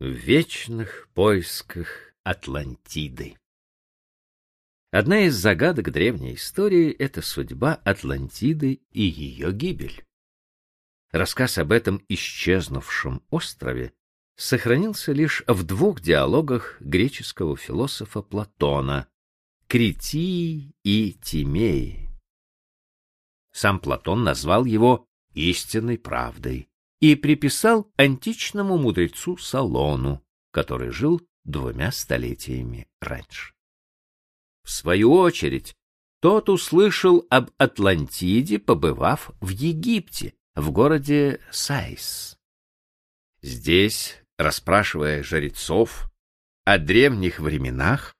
в вечных поисках Атлантиды. Одна из загадок древней истории — это судьба Атлантиды и ее гибель. Рассказ об этом исчезнувшем острове сохранился лишь в двух диалогах греческого философа Платона Критии и Тимеи. Сам Платон назвал его истинной правдой и приписал античному мудрецу Салону, который жил двумя столетиями раньше. В свою очередь, тот услышал об Атлантиде, побывав в Египте, в городе Сайс. Здесь, расспрашивая жрецов о древних временах,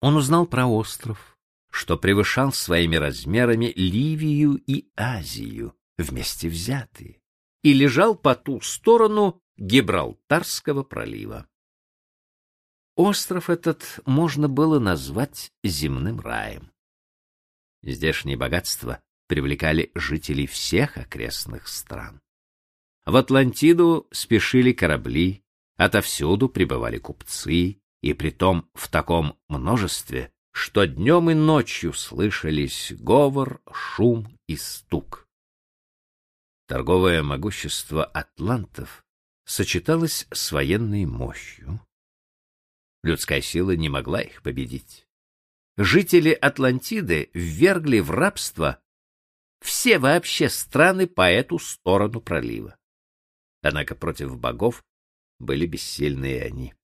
он узнал про остров, что превышал своими размерами Ливию и Азию вместе взятые, и лежал по ту сторону Гибралтарского пролива. Остров этот можно было назвать земным раем. Здешние богатства привлекали жителей всех окрестных стран. В Атлантиду спешили корабли, отовсюду прибывали купцы, и притом в таком множестве, что днем и ночью слышались говор, шум и стук. Торговое могущество атлантов сочеталось с военной мощью. Людская сила не могла их победить. Жители Атлантиды ввергли в рабство все вообще страны по эту сторону пролива. Однако против богов были бессильны они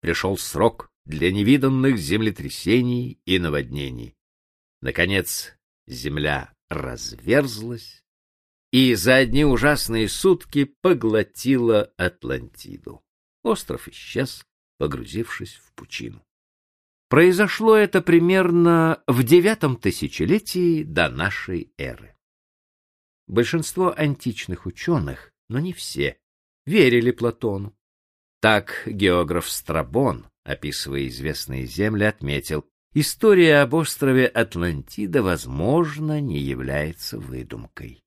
пришел срок для невиданных землетрясений и наводнений. Наконец, земля разверзлась и за одни ужасные сутки поглотила Атлантиду. Остров исчез, погрузившись в пучину. Произошло это примерно в девятом тысячелетии до нашей эры. Большинство античных ученых, но не все, верили Платону. Так географ Страбон, описывая известные земли, отметил, история об острове Атлантида, возможно, не является выдумкой.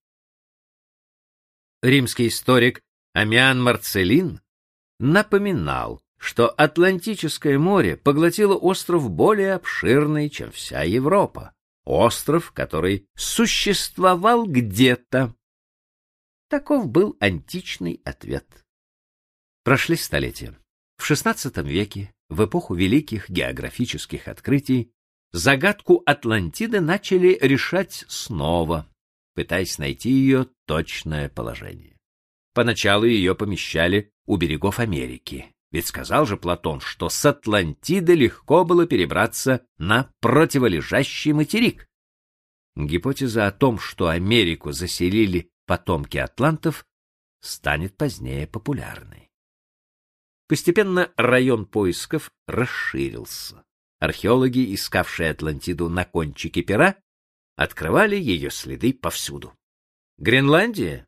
Римский историк Амиан Марцелин напоминал, что Атлантическое море поглотило остров более обширный, чем вся Европа, остров, который существовал где-то. Таков был античный ответ. Прошли столетия. В XVI веке, в эпоху великих географических открытий, загадку Атлантиды начали решать снова, пытаясь найти ее точное положение. Поначалу ее помещали у берегов Америки, ведь сказал же Платон, что с Атлантиды легко было перебраться на противолежащий материк. Гипотеза о том, что Америку заселили потомки атлантов, станет позднее популярной. Постепенно район поисков расширился. Археологи, искавшие Атлантиду на кончике пера, открывали ее следы повсюду. Гренландия?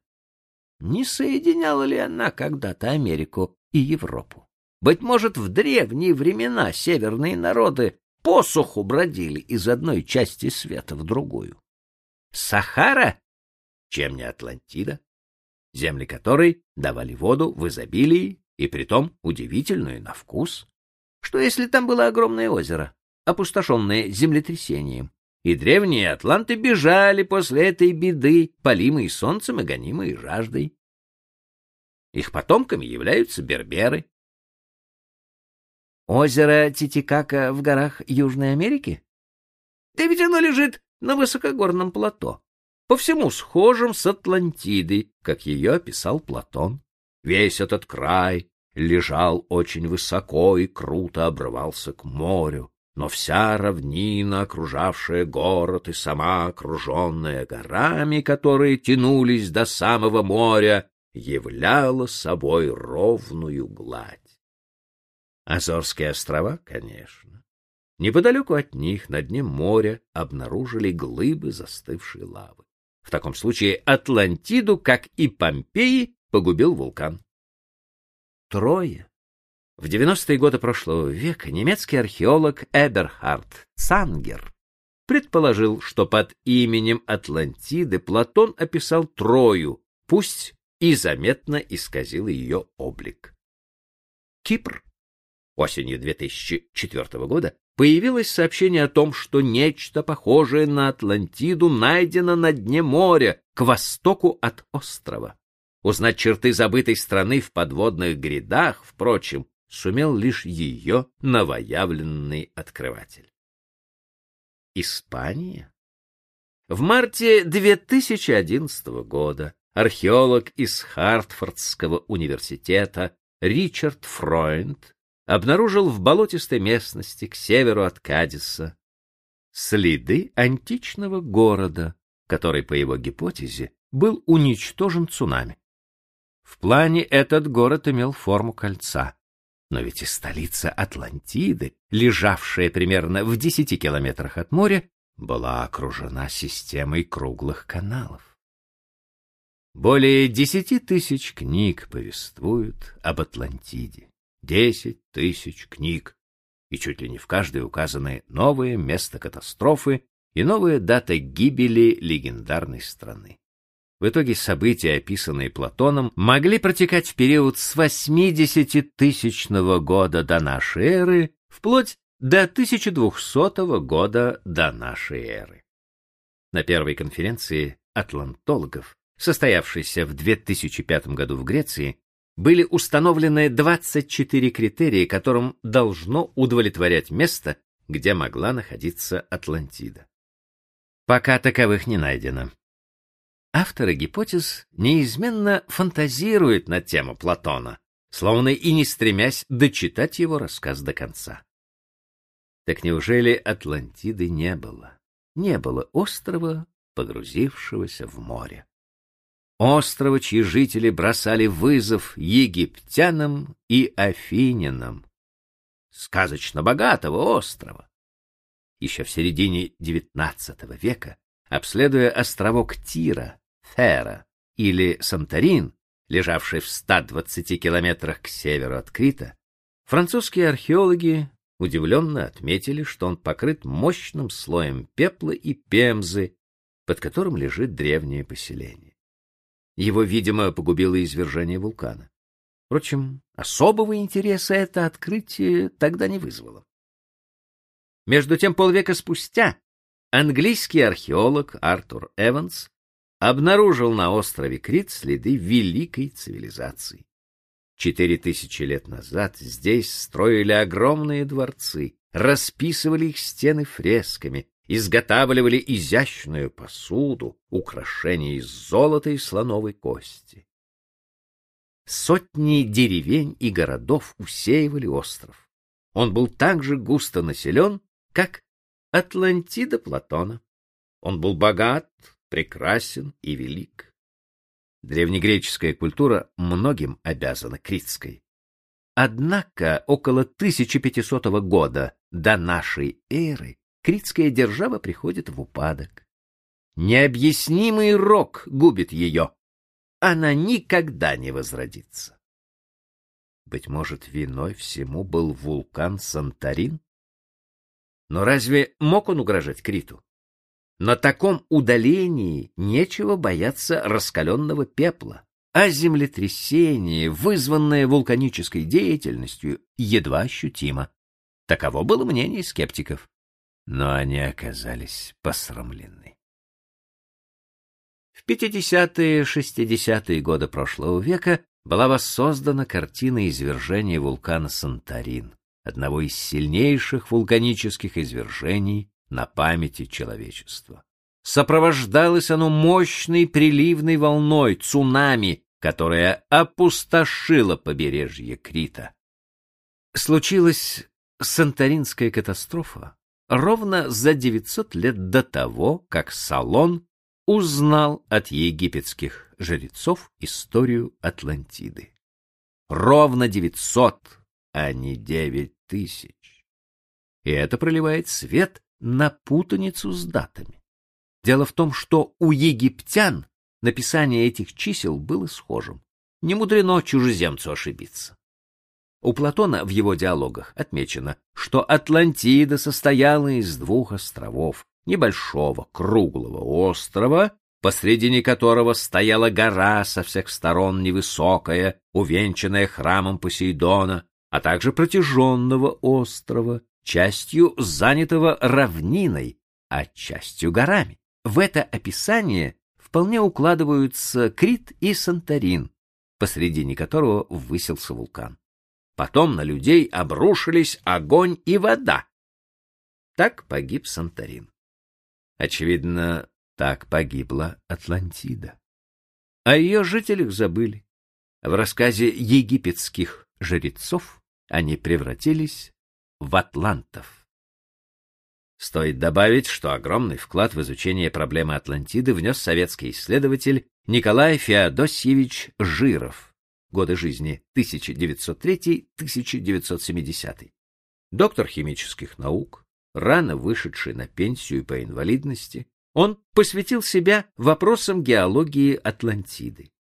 Не соединяла ли она когда-то Америку и Европу? Быть может, в древние времена северные народы посуху бродили из одной части света в другую. Сахара? Чем не Атлантида? Земли которой давали воду в изобилии и притом удивительную на вкус. Что если там было огромное озеро, опустошенное землетрясением, и древние атланты бежали после этой беды, полимые солнцем и гонимые жаждой? Их потомками являются берберы. Озеро Титикака в горах Южной Америки? Да ведь оно лежит на высокогорном плато, по всему схожем с Атлантидой, как ее описал Платон. Весь этот край лежал очень высоко и круто обрывался к морю, но вся равнина, окружавшая город и сама окруженная горами, которые тянулись до самого моря, являла собой ровную гладь. Азорские острова, конечно. Неподалеку от них, на дне моря, обнаружили глыбы застывшей лавы. В таком случае Атлантиду, как и Помпеи, погубил вулкан. Трое. В 90-е годы прошлого века немецкий археолог Эберхард Цангер предположил, что под именем Атлантиды Платон описал Трою, пусть и заметно исказил ее облик. Кипр. Осенью 2004 года появилось сообщение о том, что нечто похожее на Атлантиду найдено на дне моря к востоку от острова. Узнать черты забытой страны в подводных грядах, впрочем, сумел лишь ее новоявленный открыватель. Испания? В марте 2011 года археолог из Хартфордского университета Ричард Фройнд обнаружил в болотистой местности к северу от Кадиса следы античного города, который, по его гипотезе, был уничтожен цунами. В плане этот город имел форму кольца, но ведь и столица Атлантиды, лежавшая примерно в десяти километрах от моря, была окружена системой круглых каналов. Более десяти тысяч книг повествуют об Атлантиде. Десять тысяч книг, и чуть ли не в каждой указаны новое место катастрофы и новая дата гибели легендарной страны. В итоге события, описанные Платоном, могли протекать в период с 80-тысячного года до нашей эры вплоть до 1200 года до нашей эры. На первой конференции атлантологов, состоявшейся в 2005 году в Греции, были установлены 24 критерия, которым должно удовлетворять место, где могла находиться Атлантида. Пока таковых не найдено. Авторы гипотез неизменно фантазируют на тему Платона, словно и не стремясь дочитать его рассказ до конца. Так неужели Атлантиды не было? Не было острова, погрузившегося в море. Острова, чьи жители бросали вызов египтянам и афинянам. Сказочно богатого острова. Еще в середине XIX века, обследуя островок Тира, Фера или Санторин, лежавший в 120 километрах к северу от Крита, французские археологи удивленно отметили, что он покрыт мощным слоем пепла и пемзы, под которым лежит древнее поселение. Его, видимо, погубило извержение вулкана. Впрочем, особого интереса это открытие тогда не вызвало. Между тем, полвека спустя английский археолог Артур Эванс обнаружил на острове Крит следы великой цивилизации. Четыре тысячи лет назад здесь строили огромные дворцы, расписывали их стены фресками, изготавливали изящную посуду, украшения из золота и слоновой кости. Сотни деревень и городов усеивали остров. Он был так же густо населен, как Атлантида Платона. Он был богат, прекрасен и велик. Древнегреческая культура многим обязана критской. Однако около 1500 года до нашей эры критская держава приходит в упадок. Необъяснимый рок губит ее. Она никогда не возродится. Быть может, виной всему был вулкан Санторин? Но разве мог он угрожать Криту? На таком удалении нечего бояться раскаленного пепла, а землетрясение, вызванное вулканической деятельностью, едва ощутимо. Таково было мнение скептиков. Но они оказались посрамлены. В 50-60-е годы прошлого века была воссоздана картина извержения вулкана Санторин, одного из сильнейших вулканических извержений на памяти человечества. Сопровождалось оно мощной приливной волной, цунами, которая опустошила побережье Крита. Случилась Санторинская катастрофа ровно за 900 лет до того, как Салон узнал от египетских жрецов историю Атлантиды. Ровно 900, а не 9 тысяч. И это проливает свет на путаницу с датами. Дело в том, что у египтян написание этих чисел было схожим. Не мудрено чужеземцу ошибиться. У Платона в его диалогах отмечено, что Атлантида состояла из двух островов, небольшого круглого острова, посредине которого стояла гора со всех сторон невысокая, увенчанная храмом Посейдона, а также протяженного острова, частью занятого равниной, а частью горами. В это описание вполне укладываются Крит и Санторин, посредине которого высился вулкан. Потом на людей обрушились огонь и вода. Так погиб Санторин. Очевидно, так погибла Атлантида. О ее жителях забыли. В рассказе египетских жрецов они превратились в атлантов. Стоит добавить, что огромный вклад в изучение проблемы Атлантиды внес советский исследователь Николай Феодосьевич Жиров, годы жизни 1903-1970. Доктор химических наук, рано вышедший на пенсию по инвалидности, он посвятил себя вопросам геологии Атлантиды.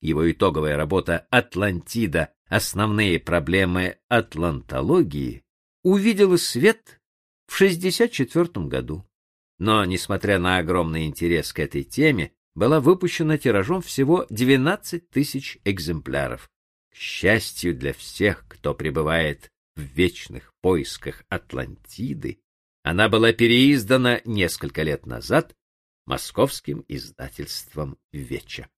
Его итоговая работа «Атлантида. Основные проблемы атлантологии» увидела свет в 1964 году. Но, несмотря на огромный интерес к этой теме, была выпущена тиражом всего 12 тысяч экземпляров. К счастью для всех, кто пребывает в вечных поисках Атлантиды, она была переиздана несколько лет назад московским издательством «Веча».